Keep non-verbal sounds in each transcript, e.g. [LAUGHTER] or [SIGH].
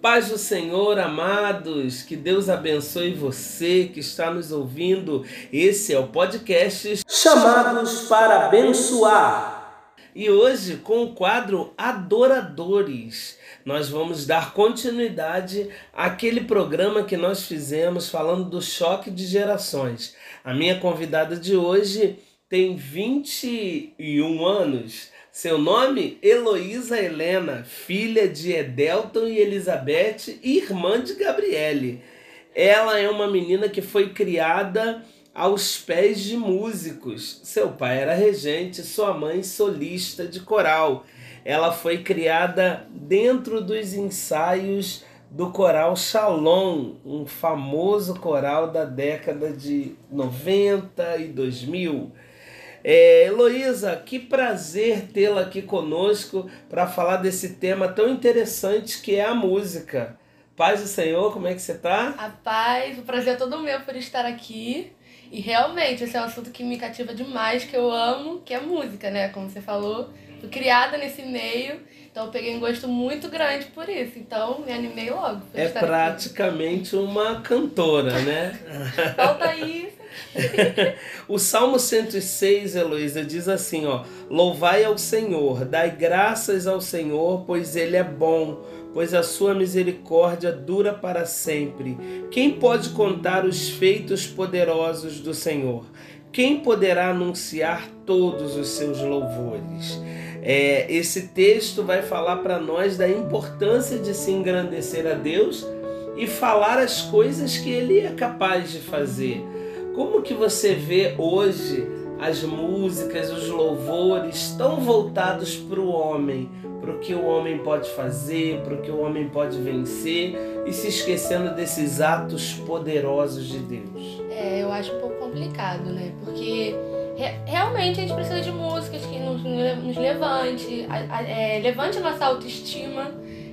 Paz do Senhor, amados, que Deus abençoe você que está nos ouvindo. Esse é o podcast Chamados para Abençoar. E hoje, com o quadro Adoradores, nós vamos dar continuidade àquele programa que nós fizemos falando do choque de gerações. A minha convidada de hoje tem 21 anos seu nome? Heloísa Helena, filha de Edelton e Elizabeth e irmã de Gabriele. Ela é uma menina que foi criada aos pés de músicos. Seu pai era regente, sua mãe solista de coral. Ela foi criada dentro dos ensaios do coral Shalom, um famoso coral da década de 90 e 2000. É, Heloísa, que prazer tê-la aqui conosco para falar desse tema tão interessante que é a música. Paz do Senhor, como é que você está? A paz, o prazer é todo meu por estar aqui. E realmente, esse é um assunto que me cativa demais, que eu amo, que é música, né? Como você falou, fui criada nesse meio, então eu peguei um gosto muito grande por isso. Então me animei logo. é praticamente aqui. uma cantora, né? Falta isso [LAUGHS] o Salmo 106, Heloísa, diz assim, ó: Louvai ao Senhor, dai graças ao Senhor, pois ele é bom, pois a sua misericórdia dura para sempre. Quem pode contar os feitos poderosos do Senhor? Quem poderá anunciar todos os seus louvores? É, esse texto vai falar para nós da importância de se engrandecer a Deus e falar as coisas que Ele é capaz de fazer. Como que você vê hoje as músicas, os louvores tão voltados para o homem, para o que o homem pode fazer, para o que o homem pode vencer e se esquecendo desses atos poderosos de Deus? É, eu acho um pouco complicado, né? Porque realmente a gente precisa de músicas que nos, nos levante, é, levante a nossa autoestima.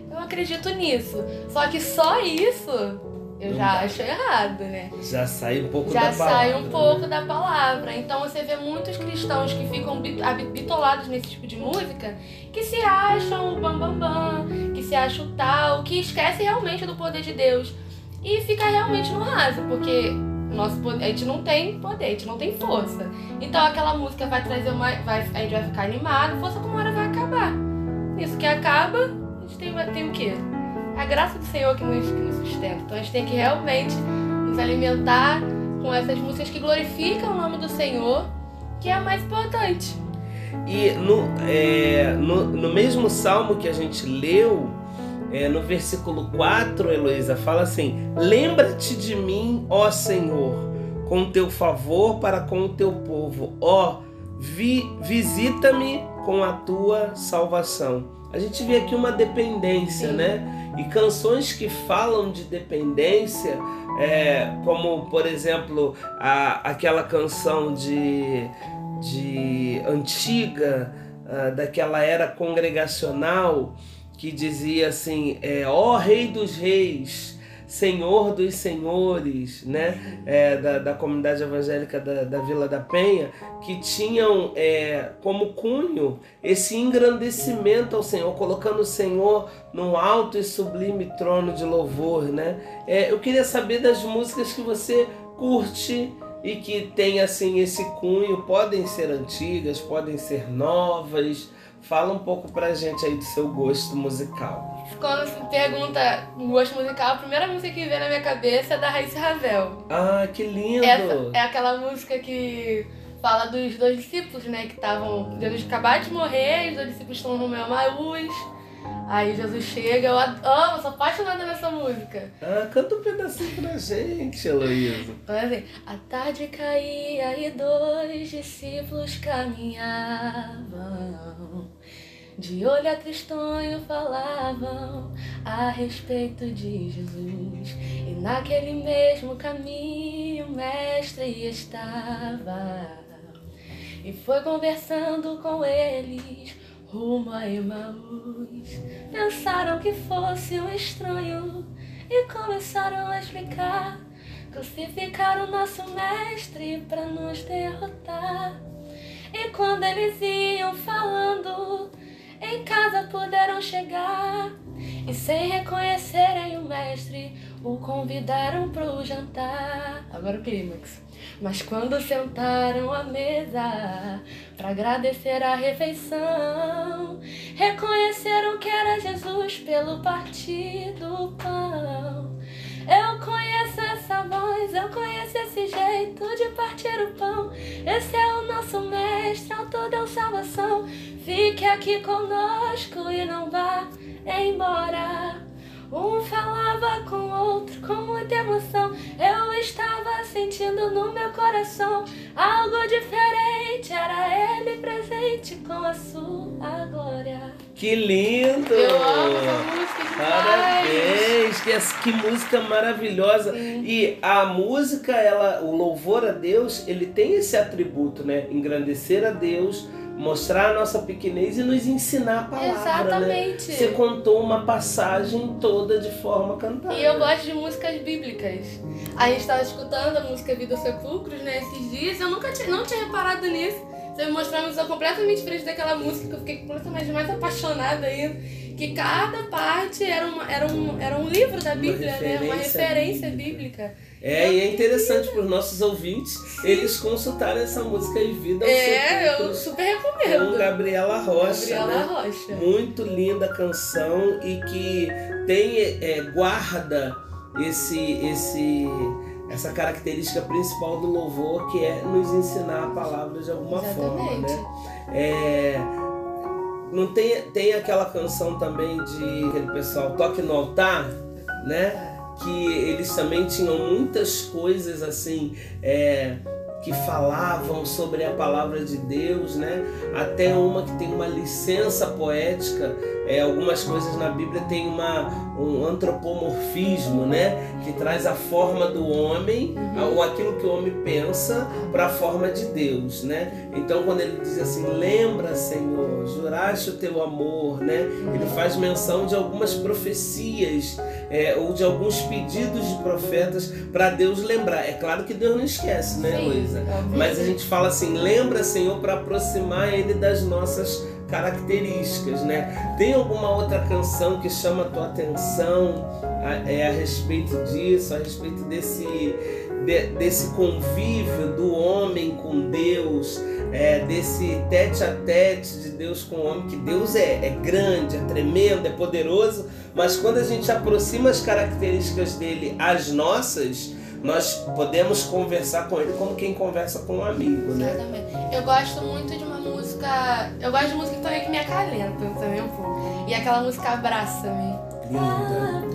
Eu acredito nisso. Só que só isso eu já acho errado, né? Já sai um pouco já da palavra. Já sai um pouco né? da palavra. Então você vê muitos cristãos que ficam bitolados nesse tipo de música, que se acham o bambambam, bam, bam, que se acham tal, que esquece realmente do poder de Deus. E fica realmente no raso, porque nosso poder, a gente não tem poder, a gente não tem força. Então aquela música vai trazer uma. Vai, a gente vai ficar animado, força como hora vai acabar. Isso que acaba, a gente tem, tem o quê? A graça do Senhor que nos, que nos sustenta. Então a gente tem que realmente nos alimentar com essas músicas que glorificam o nome do Senhor, que é a mais importante. E no, é, no, no mesmo salmo que a gente leu, é, no versículo 4, Heloísa, fala assim: Lembra-te de mim, ó Senhor, com teu favor para com o teu povo, ó, vi, visita-me com a tua salvação. A gente vê aqui uma dependência, Sim. né? E canções que falam de dependência, é, como por exemplo a, aquela canção de, de antiga, uh, daquela era congregacional, que dizia assim: é, ó Rei dos Reis, Senhor dos Senhores, né, é, da, da comunidade evangélica da, da Vila da Penha, que tinham é, como cunho esse engrandecimento ao Senhor, colocando o Senhor num alto e sublime trono de louvor. Né? É, eu queria saber das músicas que você curte e que tem assim esse cunho, podem ser antigas, podem ser novas. Fala um pouco pra gente aí do seu gosto musical quando se pergunta gosto musical, a primeira música que vem na minha cabeça é da Raíssa Ravel. Ah, que lindo! Essa é aquela música que fala dos dois discípulos, né? Que estavam. Jesus acabaram de morrer, os dois discípulos estão no meu Maús. Aí Jesus chega, eu amo, sou apaixonada nessa música. Ah, canta um pedacinho pra gente, Heloísa. Assim, a tarde caía e dois discípulos caminhavam. De olho a tristonho falavam a respeito de Jesus. E naquele mesmo caminho o mestre estava. E foi conversando com eles rumo a Emaús. Pensaram que fosse um estranho e começaram a explicar. Crucificaram o nosso mestre para nos derrotar. E quando eles iam falando, em casa puderam chegar e sem reconhecerem o mestre, o convidaram pro jantar. Agora o clímax. Mas quando sentaram à mesa para agradecer a refeição, reconheceram que era Jesus pelo partido pão. Eu conheço essa voz, eu conheço esse jeito de partir o pão. Esse é o nosso mestre, autor da salvação. Fique aqui conosco e não vá embora. Um falava com o outro com muita emoção. Eu estava sentindo no meu coração algo diferente. Era ele presente com a sua glória. Que lindo! Eu amo essa música demais. Parabéns! Que, que música maravilhosa! Sim. E a música, ela, o louvor a Deus, ele tem esse atributo, né? Engrandecer a Deus, mostrar a nossa pequenez e nos ensinar a palavra, né? Exatamente. Você contou uma passagem toda de forma cantada. E eu gosto de músicas bíblicas. A gente estava escutando a música Vida aos Sepulcros, né, esses dias. Eu nunca tinha, não tinha reparado nisso. Você me mostrou uma visão completamente diferente daquela música que eu fiquei completamente mais apaixonada ainda. Que cada parte era, uma, era, um, era um livro da Bíblia, né? Uma referência referência bíblica. É, e é interessante para os nossos ouvintes eles consultarem essa música em vida É, eu super com recomendo. Gabriela Rocha. Gabriela né? Rocha. Muito linda a canção e que tem é, guarda esse esse essa característica principal do louvor que é nos ensinar a palavra de alguma forma, Exatamente. né? É, não tem, tem aquela canção também de aquele pessoal Toque no Altar, né? Que eles também tinham muitas coisas assim é, que falavam sobre a palavra de Deus, né? Até uma que tem uma licença poética. É, algumas coisas na Bíblia tem uma, um antropomorfismo, né? Que traz a forma do homem, ou aquilo que o homem pensa, para a forma de Deus, né? Então quando ele diz assim, lembra, Senhor, juraste o teu amor, né? Ele faz menção de algumas profecias é, ou de alguns pedidos de profetas para Deus lembrar. É claro que Deus não esquece, né, Luísa? Mas a gente fala assim, lembra, Senhor, para aproximar Ele das nossas características, né? Tem alguma outra canção que chama a tua atenção a, é, a respeito disso, a respeito desse, de- desse convívio do homem com Deus, é, desse tete a tete de Deus com o homem, que Deus é, é grande, é tremendo, é poderoso, mas quando a gente aproxima as características dele às nossas, nós podemos conversar com ele como quem conversa com um amigo, né? Exatamente. Eu gosto muito de uma música. Eu gosto de música também que me acalenta também um pouco. E aquela música Abraça-me. Abraça-me,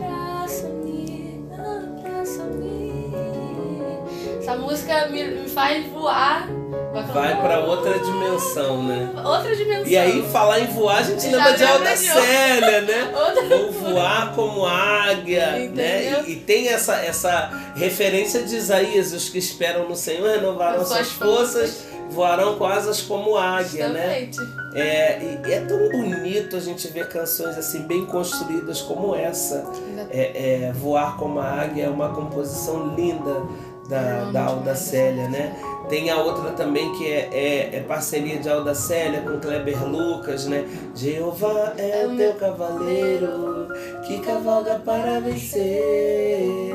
abraça-me. Essa música me, me faz voar. Vai pra outra dimensão, né? Outra dimensão. E aí, falar em voar, a gente Já lembra de Alda. Célia, né? [LAUGHS] Vou voar como águia, né? Entendeu? E, e tem essa, essa referência de Isaías, os que esperam no Senhor renovarão As suas suas forças, voarão com asas como águia, né? Justamente. É, e é tão bonito a gente ver canções assim bem construídas como essa. É, é, Voar como a Águia é uma composição linda da, da amo Alda demais. Célia, né? Tem a outra também que é, é, é parceria de Alda Célia com Kleber Lucas, né? Jeová é o teu cavaleiro que cavalga para vencer.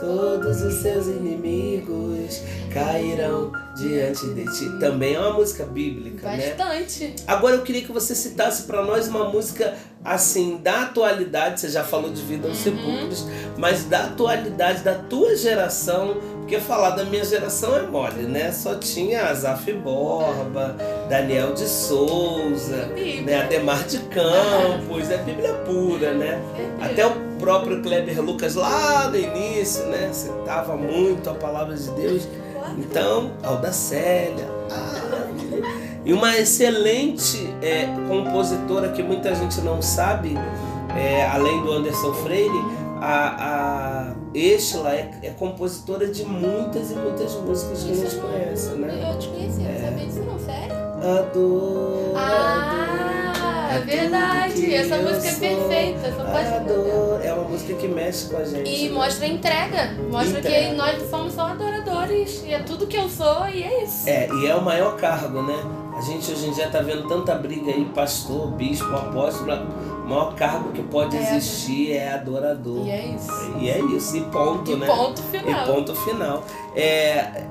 Todos os seus inimigos cairão diante de ti. Também é uma música bíblica, né? Bastante. Agora eu queria que você citasse para nós uma música assim da atualidade. Você já falou de Vida aos Uhum. Sepulcros, mas da atualidade da tua geração, porque falar da minha geração é mole, né? Só tinha Azaf Borba, Daniel de Souza, Bíblia. né? Ademar de Campos, é Bíblia pura, né? Até o próprio Kleber Lucas lá no início, né? Citava muito a palavra de Deus. Então, Alda Célia. ah, e uma excelente é, compositora que muita gente não sabe, é, além do Anderson Freire, a, a Estela é, é compositora de muitas e muitas músicas que a gente conhece, né? Eu te conheci, eu não sabia disso não, sério? Adoro. Ah, é verdade. Essa música é perfeita, só pode Adoro. É uma música que mexe com a gente. E né? mostra a entrega. Mostra Entrega. que nós somos só adoradores. E é tudo que eu sou e é isso. É, e é o maior cargo, né? A gente hoje em dia tá vendo tanta briga aí, pastor, bispo, apóstolo, maior cargo que pode É. existir é adorador. E é isso. E é isso, e ponto, E né? ponto E final. ponto final. É,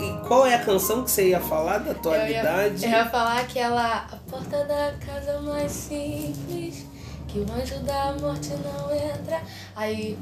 e qual é a canção que você ia falar da Eu atualidade? ia, eu ia falar aquela. A porta da casa mais simples, que o anjo da morte não entra. Aí.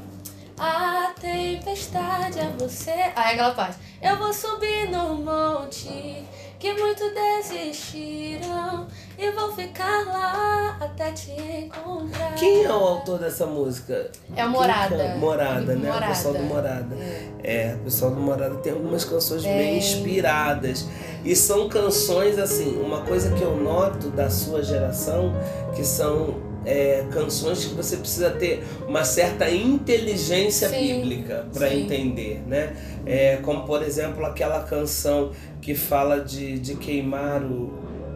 A tempestade é você. Aí aquela parte. Eu vou subir no monte, que muitos desistiram. E vou ficar lá até te encontrar. Quem é o autor dessa música? É o Quem Morada. canta? Morada, né? Morada. O pessoal do Morada. É. É, o pessoal do Morada tem algumas canções bem inspiradas. E são canções, assim, uma coisa que eu noto da sua geração, que são é, canções que você precisa ter uma certa inteligência Sim, bíblica para entender, né? É, como, por exemplo, aquela canção que fala de, de queimar o,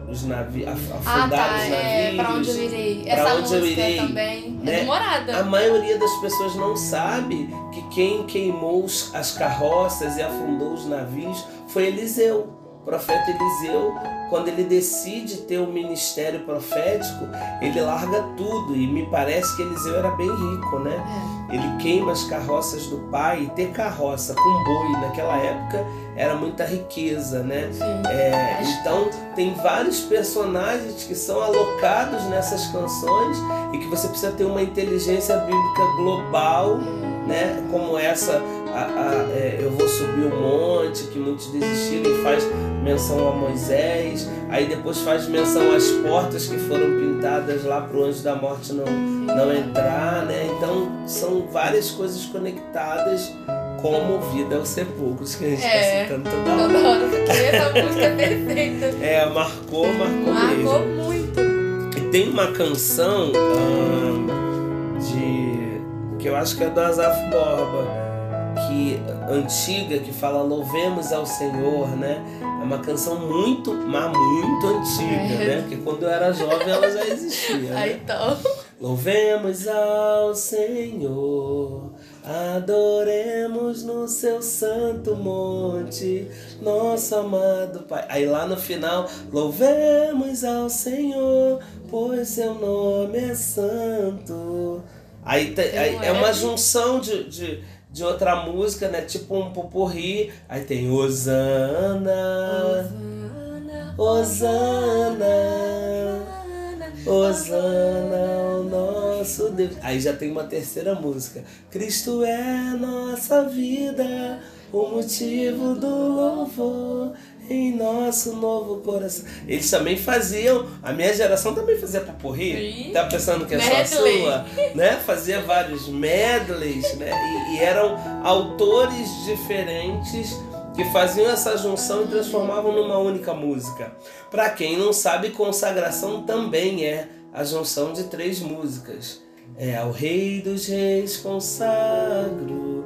os navios, Ah, afundar tá. os navios. É, pra onde eu irei. Pra Essa onde eu irei, também né? é do Morada. A maioria das pessoas não sabe que quem queimou as carroças e afundou os navios foi Eliseu. O profeta Eliseu, quando ele decide ter o ministério profético, ele larga tudo. E me parece que Eliseu era bem rico, né? É. Ele queima as carroças do pai. E ter carroça com boi naquela época era muita riqueza, né? É, então tem vários personagens que são alocados nessas canções e que você precisa ter uma inteligência bíblica global, né? Como essa, a- a- é, eu vou subir o monte, que muitos desistiram e faz menção a Moisés, aí depois faz menção às portas que foram pintadas lá para o anjo da morte não, não entrar, né? Então são várias coisas conectadas como vida aos sepulcros que a gente está É. citando toda hora. Toda hora, porque essa música é perfeita. [LAUGHS] É, marcou, marcou, Marcou mesmo. muito. E tem uma canção de. que eu acho que é do Azaf Borba, que antiga, que fala Louvemos ao Senhor, né? É uma canção muito, mas muito antiga, É. né? Porque quando eu era jovem ela já existia. Né? então. Louvemos ao Senhor, adoremos no seu santo monte, nosso amado Pai. Aí lá no final, louvemos ao Senhor, pois seu nome é santo. Aí, aí é é? uma junção de, de, de outra música, né? Tipo um popurri. Aí tem Osana, Osana. Osana ao nosso Deus. Aí já tem uma terceira música. Cristo é nossa vida, o motivo do louvor em nosso novo coração. Eles também faziam, a minha geração também fazia paporri. Sim. Tá pensando que é só a Medley. sua? Né? Fazia vários medleys, né? E, e eram autores diferentes que faziam essa junção e transformavam numa única música. Para quem não sabe, consagração também é a junção de três músicas. É ao Rei dos Reis consagro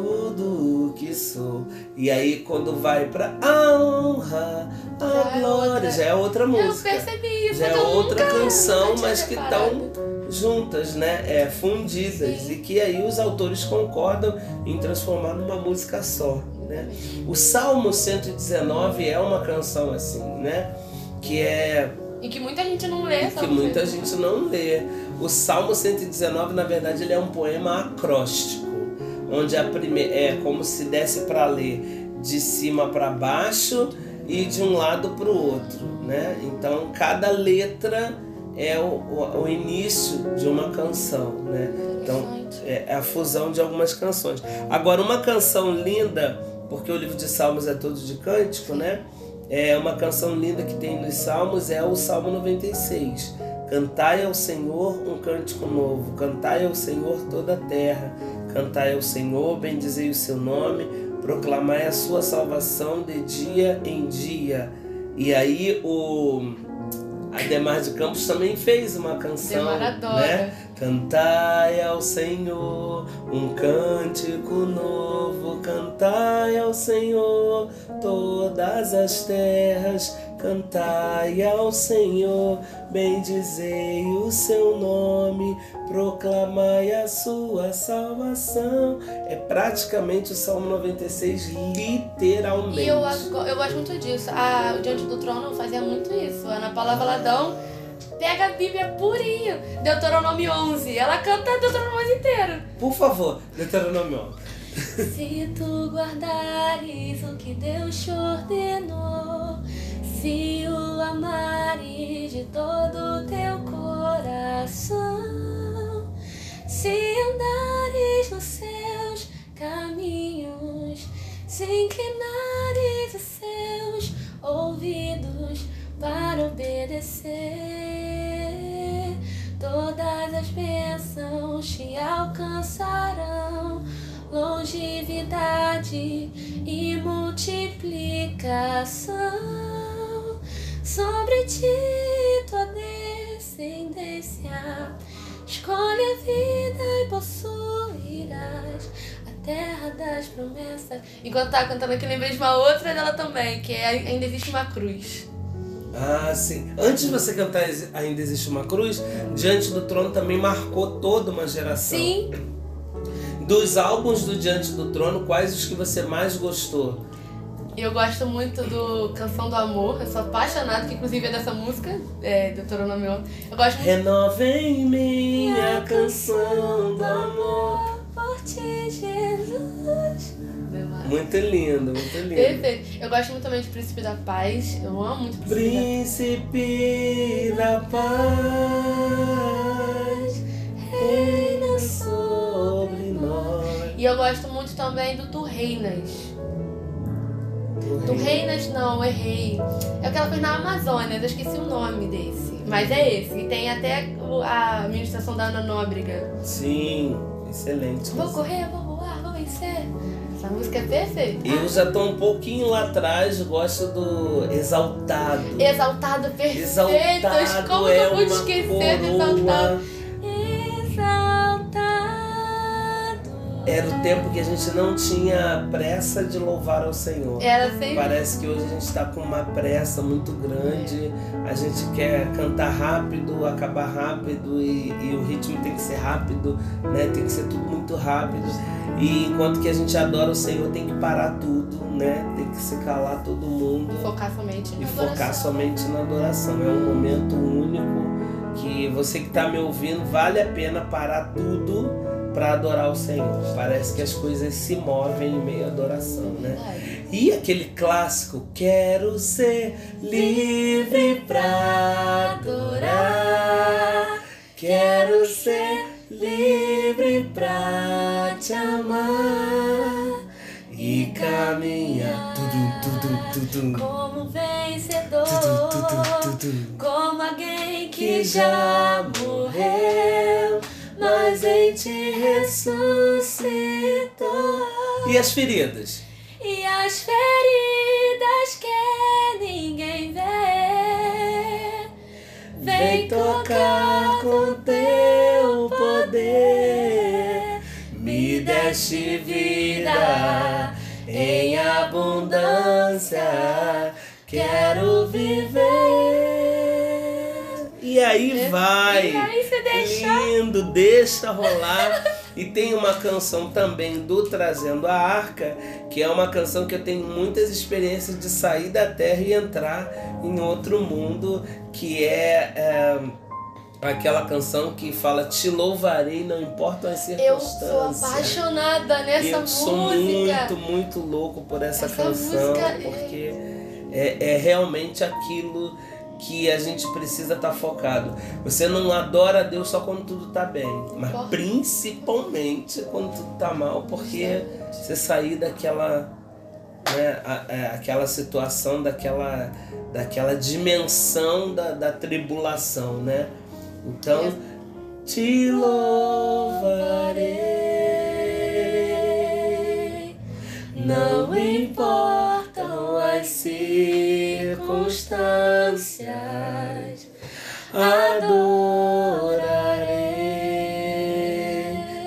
tudo o que sou. E aí quando vai para a honra, Já a é glória, outra. já é outra Eu música. percebi isso, Já é eu outra nunca, canção, nunca mas que estão juntas, né? É, fundidas. Sim. E que aí os autores concordam em transformar numa música só. Né? O Salmo 119 é uma canção assim, né? Que é E que muita gente não lê que muita gente não lê. O Salmo 119, na verdade, ele é um poema acróstico, onde a primeira é como se desse para ler de cima para baixo e de um lado para o outro, né? Então, cada letra é o, o, o início de uma canção, né? Então, Interessante. é a fusão de algumas canções. Agora, uma canção linda, porque o livro de Salmos é todo de cântico, né? É uma canção linda que tem nos Salmos, é o Salmo 96. Cantai ao Senhor um cântico novo, cantai ao Senhor toda a terra, cantai ao Senhor, bendizei o seu nome, proclamai a sua salvação de dia em dia. E aí o Ademar de Campos também fez uma canção, né? Cantai ao Senhor um cântico novo, cantai ao Senhor todas as terras, Cantai ao Senhor, bendizei o seu nome, proclamai a sua salvação. É praticamente o Salmo 96, literalmente. E eu, eu gosto muito disso. A, o Diante do Trono fazia muito isso. A Ana Paula Valadão pega a Bíblia purinho, Deuteronômio 11. Ela canta Deuteronômio inteiro. Por favor, Deuteronômio 11. [LAUGHS] Se tu guardares o que Deus te ordenou, se o amares de todo o teu coração, se andares nos seus caminhos, se inclinares os seus ouvidos para obedecer, todas as bênçãos te alcançarão. Longevidade e multiplicação sobre ti, tua descendência. Escolhe a vida e possuirás a terra das promessas. Enquanto tá cantando aqui, lembrei de uma outra dela também, que é Ainda Existe uma Cruz. Ah, sim. Antes de você cantar Ainda Existe uma Cruz, Diante do Trono também marcou toda uma geração. Sim. Dos álbuns do Diante do Trono, quais os que você mais gostou? Eu gosto muito do Canção do Amor, eu sou apaixonada, que inclusive é dessa música, é, Deuteronômio. Eu gosto muito. Renova em mim a canção do amor por ti, Jesus. Muito lindo, muito lindo. Perfeito. Eu gosto muito também de Príncipe da Paz. Eu amo muito Príncipe, Príncipe da Paz. Reina sobre nós. E eu gosto muito também do Tu Reinas. Tu Reinas não, errei. É o que ela fez na Amazônia, eu esqueci o nome desse. Mas é esse. E tem até a ministração da Ana Nóbrega. Sim, excelente. Vou correr, vou voar, vou vencer. Essa música é perfeita. Eu já tô um pouquinho lá atrás, gosto do Exaltado. Exaltado, perfeito. Exaltado Como é eu vou esquecer do. Exaltado? Era o tempo que a gente não tinha pressa de louvar ao Senhor. Era sempre. Parece que hoje a gente está com uma pressa muito grande, a gente quer cantar rápido, acabar rápido e, e o ritmo tem que ser rápido, né? tem que ser tudo muito rápido. E enquanto que a gente adora o Senhor, tem que parar tudo, né? tem que se calar todo mundo Focar somente na e focar adoração. somente na adoração. É um momento único que você que está me ouvindo, vale a pena parar tudo para adorar o Senhor. Parece que as coisas se movem em meio à adoração, né? E aquele clássico, quero ser livre pra adorar, quero ser livre pra te amar e caminhar. Tudum, tudum, tudum. Como vencedor, Tudum, tudum, tudum. como alguém que já morreu, mas em ti ressuscitou. E as feridas? E as feridas que ninguém vê, Vem tocar com teu poder, me deste vida em abundância, quero viver. E aí vai, E aí você deixa. lindo, deixa rolar. E tem uma canção também do Trazendo a Arca, que é uma canção que eu tenho muitas experiências de sair da terra e entrar em outro mundo, que é, é, aquela canção que fala Te louvarei, não importam as Eu sou circunstâncias. apaixonada nessa eu sou música. muito, muito louco por essa, Essa canção, é- porque é, é realmente aquilo que a gente precisa estar focado. Você não adora a Deus só quando tudo tá bem, mas Porra. principalmente quando tudo tá mal, porque você sair daquela né, a- a- aquela situação, daquela, daquela dimensão da, da tribulação, né? Então, te louvarei, não importam as circunstâncias, adorarei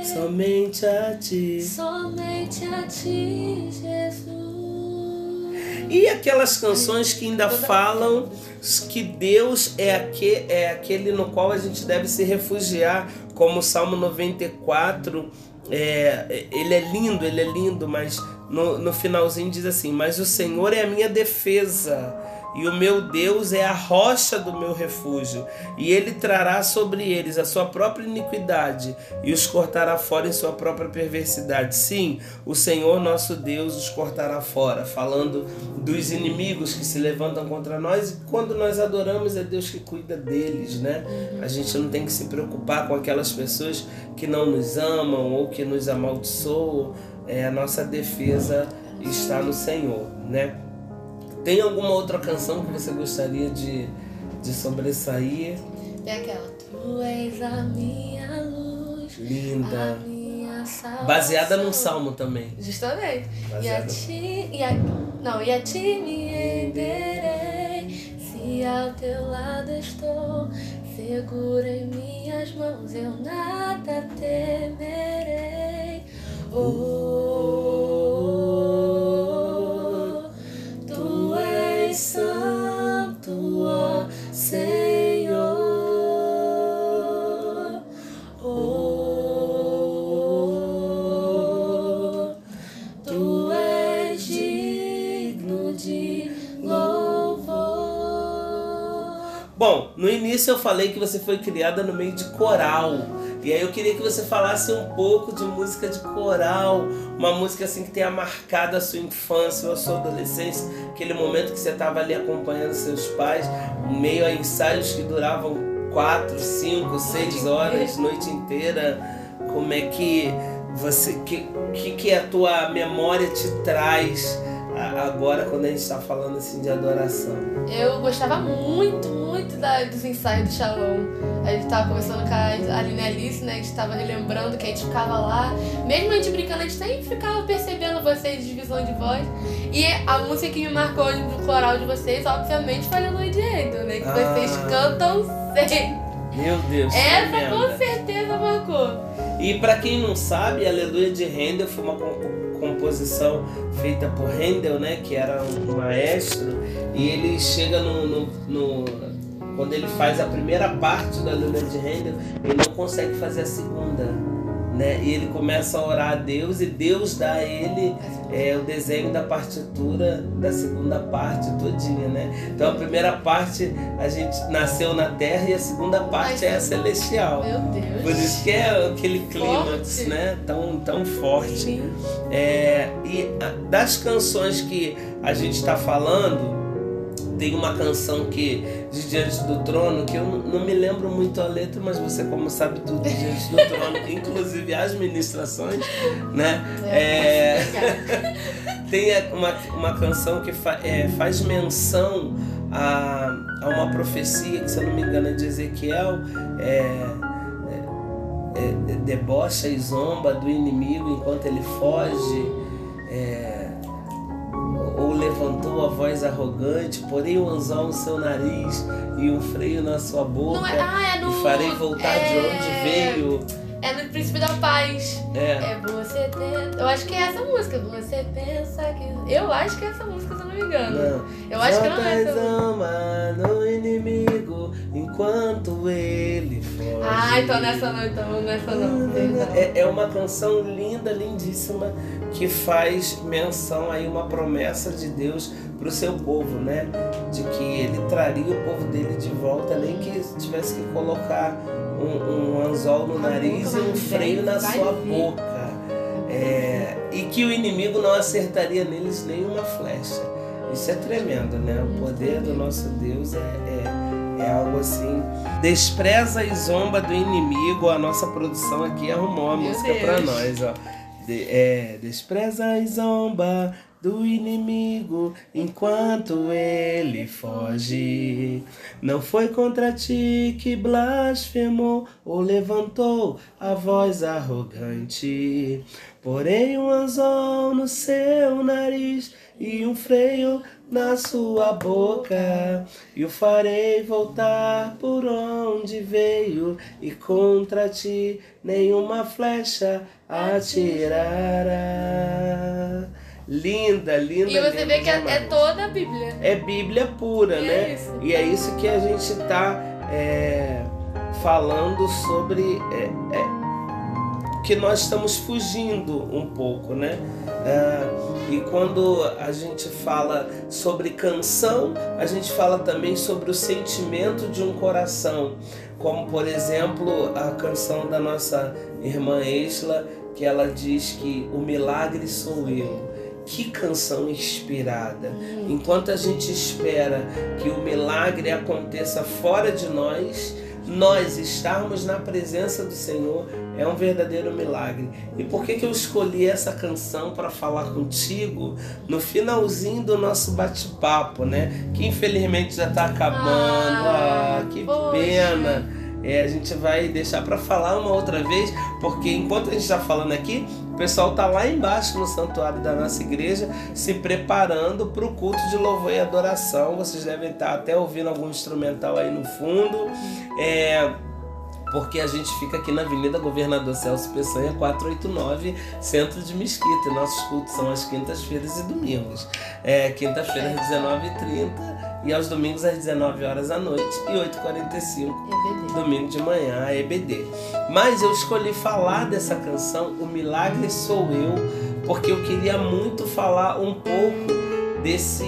somente a ti. Somente a ti, Jesus. E aquelas canções que ainda falam que Deus é, aquele, é aquele no qual a gente deve se refugiar, como o Salmo 94. É, ele é lindo, ele é lindo, mas no, no finalzinho diz assim: Mas o Senhor é a minha defesa e o meu Deus é a rocha do meu refúgio, e ele trará sobre eles a sua própria iniquidade e os cortará fora em sua própria perversidade. Sim, o Senhor nosso Deus os cortará fora, falando dos inimigos que se levantam contra nós, e quando nós adoramos é Deus que cuida deles, né? A gente não tem que se preocupar com aquelas pessoas que não nos amam ou que nos amaldiçoam. É, a nossa defesa está no Senhor, né? Tem alguma outra canção que você gostaria de, de sobressair? É aquela. Tu és a minha luz. Linda. A minha salvação. Baseada num salmo também. Justamente. E a Baseada. ti. E a, não, e a ti me renderei. Se ao teu lado estou, segura em minhas mãos, eu nada temerei. Oh, Senhor. Oh, tu digno de louvor. Bom, no início eu falei que você foi criada no meio de coral. E aí eu queria que você falasse um pouco de música de coral, uma música assim que tenha marcado a sua infância ou a sua adolescência, aquele momento que você estava ali acompanhando seus pais, meio a ensaios que duravam quatro, cinco, seis horas, noite inteira. Como é que você, que que, que a tua memória te traz agora quando a gente está falando assim de adoração? Eu gostava muito, muito da, dos ensaios do Shalom. A gente tava conversando com a Aline Alice, né? A gente tava relembrando que a gente ficava lá. Mesmo a gente brincando, a gente sempre ficava percebendo vocês de divisão de voz. E a música que me marcou no coral de vocês, obviamente, foi a de Endo, né? Que Ah. vocês cantam sempre. Meu Deus, Essa tremenda. com certeza marcou. E para quem não sabe, Aleluia de Handel foi uma compo- composição feita por Handel, né, que era um maestro, e ele chega no, no- no- quando ele faz a primeira parte da Aleluia de Handel, ele não consegue fazer a segunda, né? E ele começa a orar a Deus e Deus dá a ele é, o desenho da partitura da segunda parte todinha, né? Então a primeira parte a gente nasceu na terra e a segunda parte é a celestial. Meu Deus. Por isso que é aquele clímax, né? Tão, tão forte. É, e das canções que a gente está falando, tem uma canção que de Diante do Trono, que eu não me lembro muito a letra, mas você como sabe tudo de Diante do [LAUGHS] Trono, inclusive as ministrações, né? É, [LAUGHS] tem a- uma, uma canção que fa- é, faz menção a, a uma profecia, que se eu não me engano é de Ezequiel, é, é, é, debocha e zomba do inimigo enquanto ele foge, é, ou levantou a voz arrogante, porém um anzol no seu nariz e um freio na sua boca, Não é, ah, é no. e farei voltar é, de onde veio. É no Príncipe da Paz. É. É você ter. Eu acho que é essa música. Você pensa que. Eu acho que é essa música, se eu não me engano. Não. Eu acho que não é essa ama no inimigo enquanto ele foge. Ah, então nessa não, então nessa não. Perdão. É, é uma canção linda, lindíssima, que faz menção aí uma promessa de Deus para o seu povo, né? De que ele traria o povo dele de volta, nem que tivesse que colocar um, um anzol no A nariz e um freio na sua boca. É, e que o inimigo não acertaria neles nenhuma flecha. Isso é tremendo, né? O poder do nosso Deus é, é, é algo assim. Despreza e zomba do inimigo. A nossa produção aqui arrumou a Meu música pra nós, ó. De- é, despreza e zomba do inimigo enquanto ele foge. Não foi contra ti que blasfemou ou levantou a voz arrogante. Porém, um anzol no seu nariz e um freio na sua boca. E o farei voltar por onde veio, e contra ti nenhuma flecha atirará. linda, linda. E você linda vê que é, é toda a Bíblia. É Bíblia pura, E né? é. E é isso que a gente está falando sobre é, é, que nós estamos fugindo um pouco, né? É, e quando a gente fala sobre canção, a gente fala também sobre o sentimento de um coração, como por exemplo a canção da nossa irmã Isla, que ela diz que o milagre sou eu. Que canção inspirada! Enquanto a gente espera que o milagre aconteça fora de nós, nós estarmos na presença do Senhor é um verdadeiro milagre. E por que, que eu escolhi essa canção para falar contigo no finalzinho do nosso bate-papo, né? Que infelizmente já está acabando. Ah, Ah, que poxa. pena. É, a gente vai deixar para falar uma outra vez, porque enquanto a gente está falando aqui, pessoal tá lá embaixo no santuário da nossa igreja se preparando para o culto de louvor e adoração. Vocês devem estar até ouvindo algum instrumental aí no fundo. É, porque a gente fica aqui na Avenida Governador Celso Peçanha 489, centro de Mesquita. E nossos cultos são às quintas-feiras e domingos. É, quinta-feira às 19h30 e aos domingos às 19 horas da noite e 8h45 EBD. domingo de manhã, a EBD. Mas eu escolhi falar dessa canção, O Milagre Sou Eu, porque eu queria muito falar um pouco desse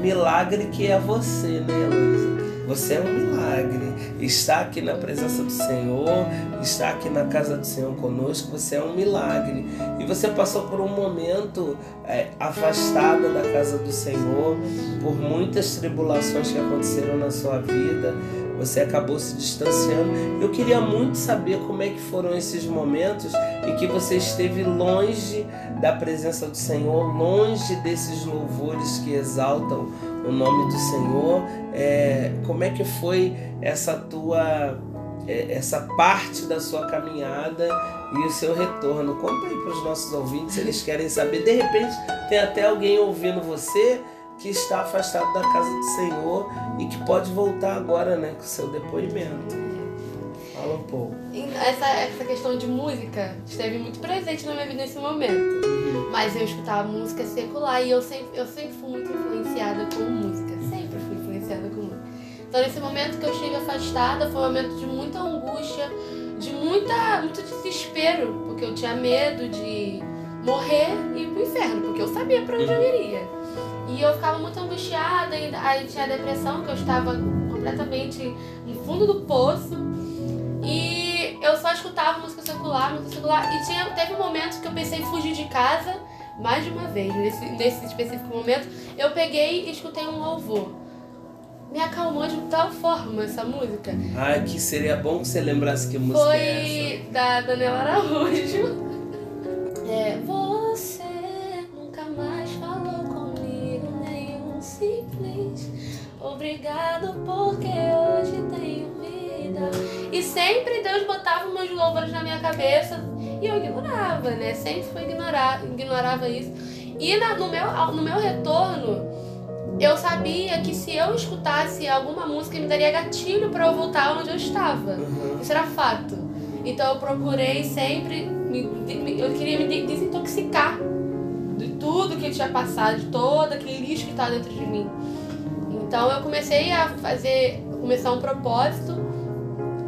milagre que é você, né, Luísa? Você é um milagre. Está aqui na presença do Senhor, está aqui na casa do Senhor conosco, você é um milagre. E você passou por um momento é, afastada da casa do Senhor, por muitas tribulações que aconteceram na sua vida, você acabou se distanciando. Eu queria muito saber como é que foram esses momentos em que você esteve longe da presença do Senhor, longe desses louvores que exaltam o nome do Senhor. É, como é que foi essa tua é, essa parte da sua caminhada e o seu retorno? Conta aí para os nossos ouvintes, eles querem saber. De repente, tem até alguém ouvindo você que está afastado da casa do Senhor e que pode voltar agora, né, com o seu depoimento. Fala um pouco. Essa, essa questão de música esteve muito presente na minha vida nesse momento. Mas eu escutava música secular e eu sempre, eu sempre fui muito influenciada com música. Sempre fui influenciada com música. Então nesse momento que eu estive afastada foi um momento de muita angústia, de muita, muito desespero, porque eu tinha medo de morrer e ir pro inferno, porque eu sabia para onde eu iria. E eu ficava muito angustiada, aí tinha a depressão, que eu estava completamente no fundo do poço. E eu só escutava música secular, música secular. E tinha, teve um momento que eu pensei em fugir de casa, mais de uma vez, nesse, nesse específico momento, eu peguei e escutei um louvor. Me acalmou de tal forma essa música. Ai, que seria bom que você lembrasse que música é Foi da Daniela Araújo. [LAUGHS] É, você nunca mais falou comigo nenhum simples. Obrigado porque vida. E sempre Deus botava umas louvores na minha cabeça e eu ignorava, né? Sempre foi ignorar, ignorava isso. E na- no, meu, no meu retorno, eu sabia que se eu escutasse alguma música, me daria gatilho para eu voltar onde eu estava. Uhum. Isso era fato. Então eu procurei sempre, me- me- eu queria me de- desintoxicar de tudo que eu tinha passado, de todo aquele lixo que estava dentro de mim. Então eu comecei a fazer, começar um propósito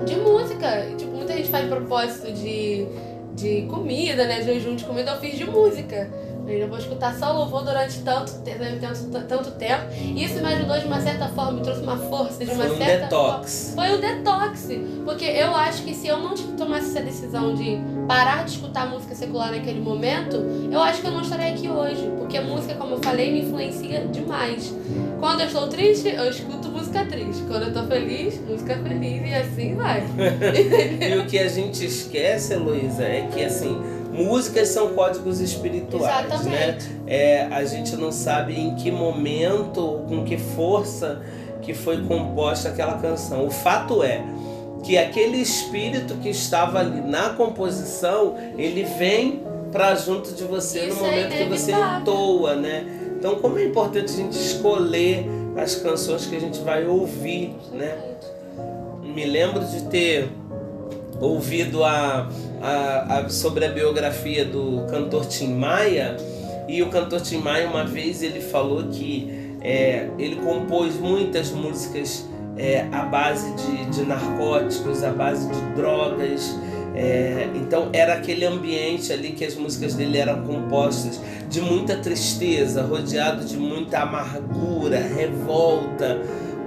de música. Tipo, muita gente faz propósito de, de comida, né? Jejum de comida, eu fiz de música. Eu vou escutar só louvor durante tanto, tanto, tanto tempo. Isso me ajudou de uma certa forma, me trouxe uma força de uma Foi um certa detox. foi o detox. Porque eu acho que se eu não tomasse essa decisão de parar de escutar música secular naquele momento, eu acho que eu não estaria aqui hoje. Porque a música, como eu falei, me influencia demais. Quando eu estou triste, eu escuto música triste. Quando eu estou feliz, música feliz. E assim vai. [LAUGHS] E o que a gente esquece, Heloísa, é que assim, músicas são códigos espirituais, né? Exatamente. É, a gente não sabe em que momento, com que força que foi composta aquela canção. O fato é que aquele espírito que estava ali na composição, ele vem para junto de você no Isso é momento que você entoa, né? Então, como é importante a gente escolher as canções que a gente vai ouvir, né? me lembro de ter ouvido a, a- a- sobre a biografia do cantor Tim Maia, E o cantor Tim Maia, uma vez, ele falou que é, ele compôs muitas músicas é, à base de, de narcóticos, à base de drogas. É, então era aquele ambiente ali que as músicas dele eram compostas de muita tristeza, rodeado de muita amargura, revolta,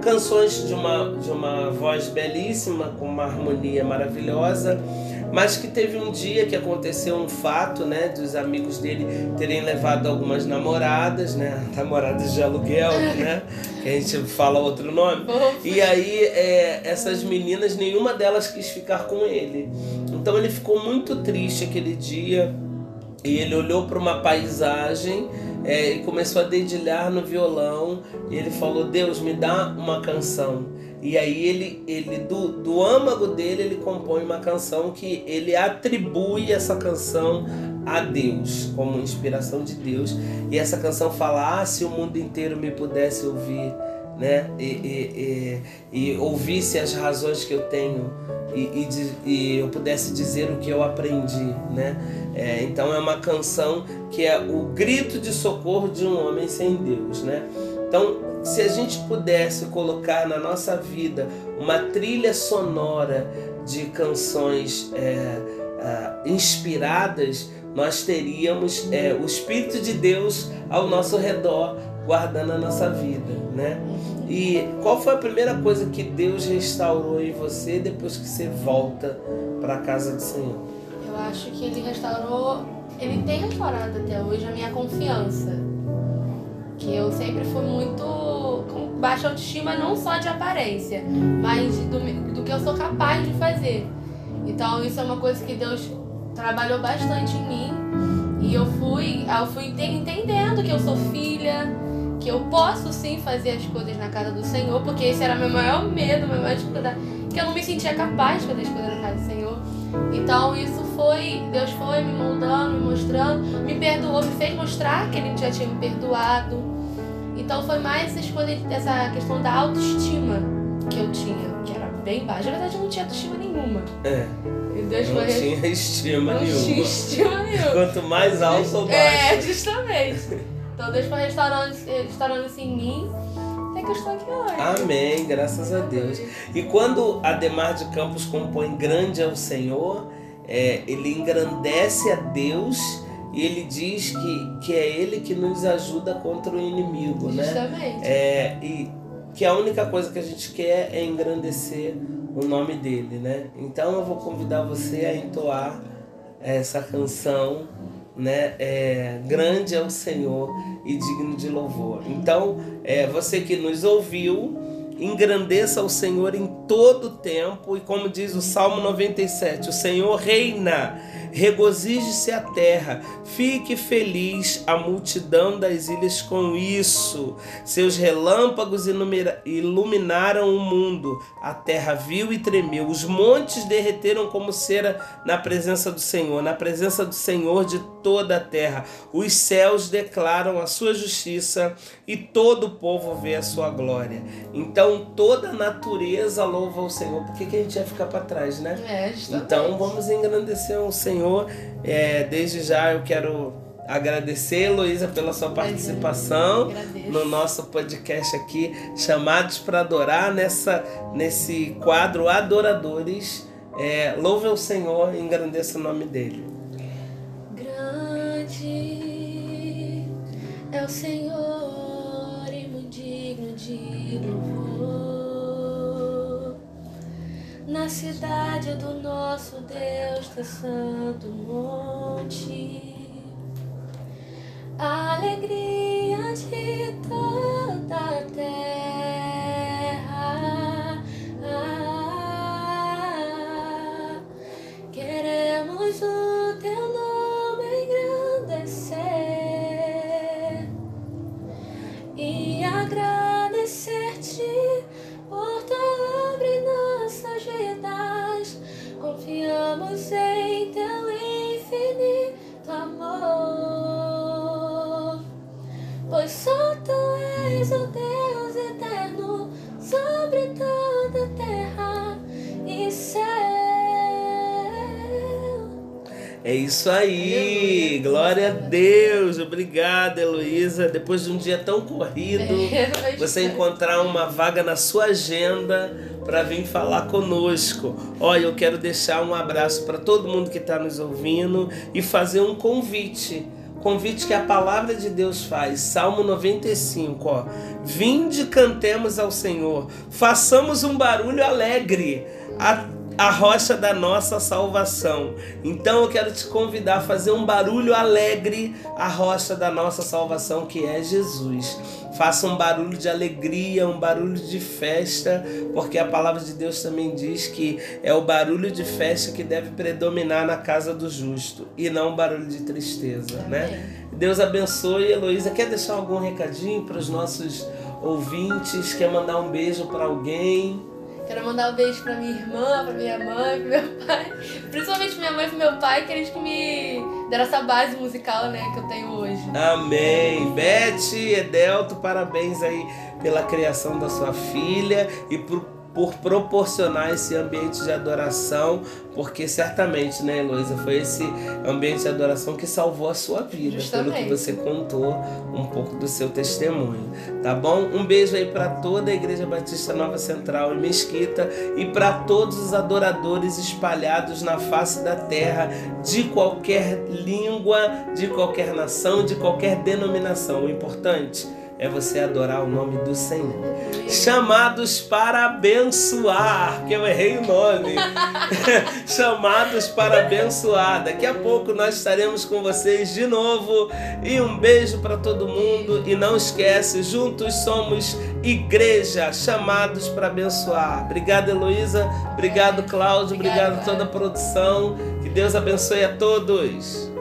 canções de uma, de uma voz belíssima, com uma harmonia maravilhosa, mas que teve um dia que aconteceu um fato, né, dos amigos dele terem levado algumas namoradas, né, [LAUGHS] namoradas de aluguel, né, que a gente fala outro nome, e aí é, essas meninas, nenhuma delas quis ficar com ele, então ele ficou muito triste aquele dia, e ele olhou para uma paisagem é, e começou a dedilhar no violão. E ele falou: Deus, me dá uma canção. E aí ele, ele do, do âmago dele, ele compõe uma canção que ele atribui essa canção a Deus, como inspiração de Deus. E essa canção fala: Ah, se o mundo inteiro me pudesse ouvir, né? E, e, e, e ouvisse as razões que eu tenho e, e, eu pudesse dizer o que eu aprendi, né? É, então é uma canção que é o grito de socorro de um homem sem Deus, né? Então, se a gente pudesse colocar na nossa vida uma trilha sonora de canções é, é, inspiradas, nós teríamos é, o Espírito de Deus ao nosso redor guardando a nossa vida, né? E qual foi a primeira coisa que Deus restaurou em você depois que você volta para a casa do Senhor? Eu acho que Ele restaurou, Ele tem restaurado até hoje a minha confiança, que eu sempre fui muito com baixa autoestima não só de aparência, mas do, do que eu sou capaz de fazer. Então isso é uma coisa que Deus trabalhou bastante em mim e eu fui, eu fui entendendo que eu sou filha que eu posso sim fazer as coisas na casa do Senhor, porque esse era meu maior medo, meu maior dificuldade, que eu não me sentia capaz de fazer as coisas na casa do Senhor. Então isso foi, Deus foi me moldando, me mostrando, me perdoou, me fez mostrar que Ele já tinha me perdoado. Então foi mais essas coisas, essa questão da autoestima que eu tinha, que era bem baixa. Na verdade eu não tinha autoestima nenhuma. É. E Deus não foi... tinha [LAUGHS] estima não nenhuma. Não tinha estima nenhuma. Quanto mais alto ou baixo. É, justamente. Então Deus foi restaurando, restaurando isso em mim. Até que eu estou aqui hoje. Amém, graças a Deus. E quando Ademar de Campos compõe grande ao Senhor, é, ele engrandece a Deus e ele diz que, que é ele que nos ajuda contra o inimigo, né? Justamente. É, e que a única coisa que a gente quer é engrandecer o nome dele, né? Então eu vou convidar você a entoar essa canção né? É, grande é o Senhor e digno de louvor. Então, é, você que nos ouviu, engrandeça o Senhor em todo o tempo, e como diz o Salmo 97, o Senhor reina regozije-se a terra, fique feliz a multidão das ilhas com isso. Seus relâmpagos iluminaram o mundo, a terra viu e tremeu, os montes derreteram como cera na presença do Senhor, na presença do Senhor de toda a terra. Os céus declaram a sua justiça e todo o povo vê a sua glória. Então toda a natureza louva o Senhor. Por que, que a gente ia ficar para trás, né? É, então vamos engrandecer o Senhor. É, desde já eu quero agradecer, Luísa, pela sua participação no nosso podcast aqui, chamados para adorar nessa nesse quadro Adoradores. É, louve o Senhor e engrandeça o nome dele. Grande é o Senhor na cidade do nosso Deus, da santo monte alegria de toda a terra. Ah, queremos o só tu és o Deus eterno sobre toda terra e céu. É isso aí, glória a Deus, obrigada Heloísa. Depois de um dia tão corrido, [LAUGHS] você encontrar uma vaga na sua agenda para vir falar conosco. Olha, eu quero deixar um abraço para todo mundo que está nos ouvindo e fazer um convite. Convite que a palavra de Deus faz, Salmo 95, ó. Vinde, cantemos ao Senhor, façamos um barulho alegre. A a rocha da nossa salvação. Então eu quero te convidar a fazer um barulho alegre a rocha da nossa salvação, que é Jesus. Faça um barulho de alegria, um barulho de festa, porque a palavra de Deus também diz que é o barulho de festa que deve predominar na casa do justo e não um barulho de tristeza, né? Deus abençoe. Heloísa, quer deixar algum recadinho para os nossos ouvintes? Quer mandar um beijo para alguém? Quero mandar um beijo pra minha irmã, pra minha mãe, pro meu pai. Principalmente minha mãe e pro meu pai, que eles que me deram essa base musical, né, que eu tenho hoje. Amém. Beth, Edelto, parabéns aí pela criação da sua filha e por por proporcionar esse ambiente de adoração, porque certamente, né, Heloísa, foi esse ambiente de adoração que salvou a sua vida, Justamente. pelo que você contou um pouco do seu testemunho, tá bom? Um beijo aí para toda a Igreja Batista Nova Central e Mesquita e para todos os adoradores espalhados na face da terra, de qualquer língua, de qualquer nação, de qualquer denominação. O importante é você adorar o nome do Senhor. Chamados para abençoar, que eu errei o nome. [LAUGHS] Chamados para abençoar. Daqui a pouco nós estaremos com vocês de novo. E um beijo para todo mundo. E não esquece, juntos somos igreja, chamados para abençoar. Obrigado, Heloísa. Obrigado, Cláudio. Obrigado toda a produção. Que Deus abençoe a todos.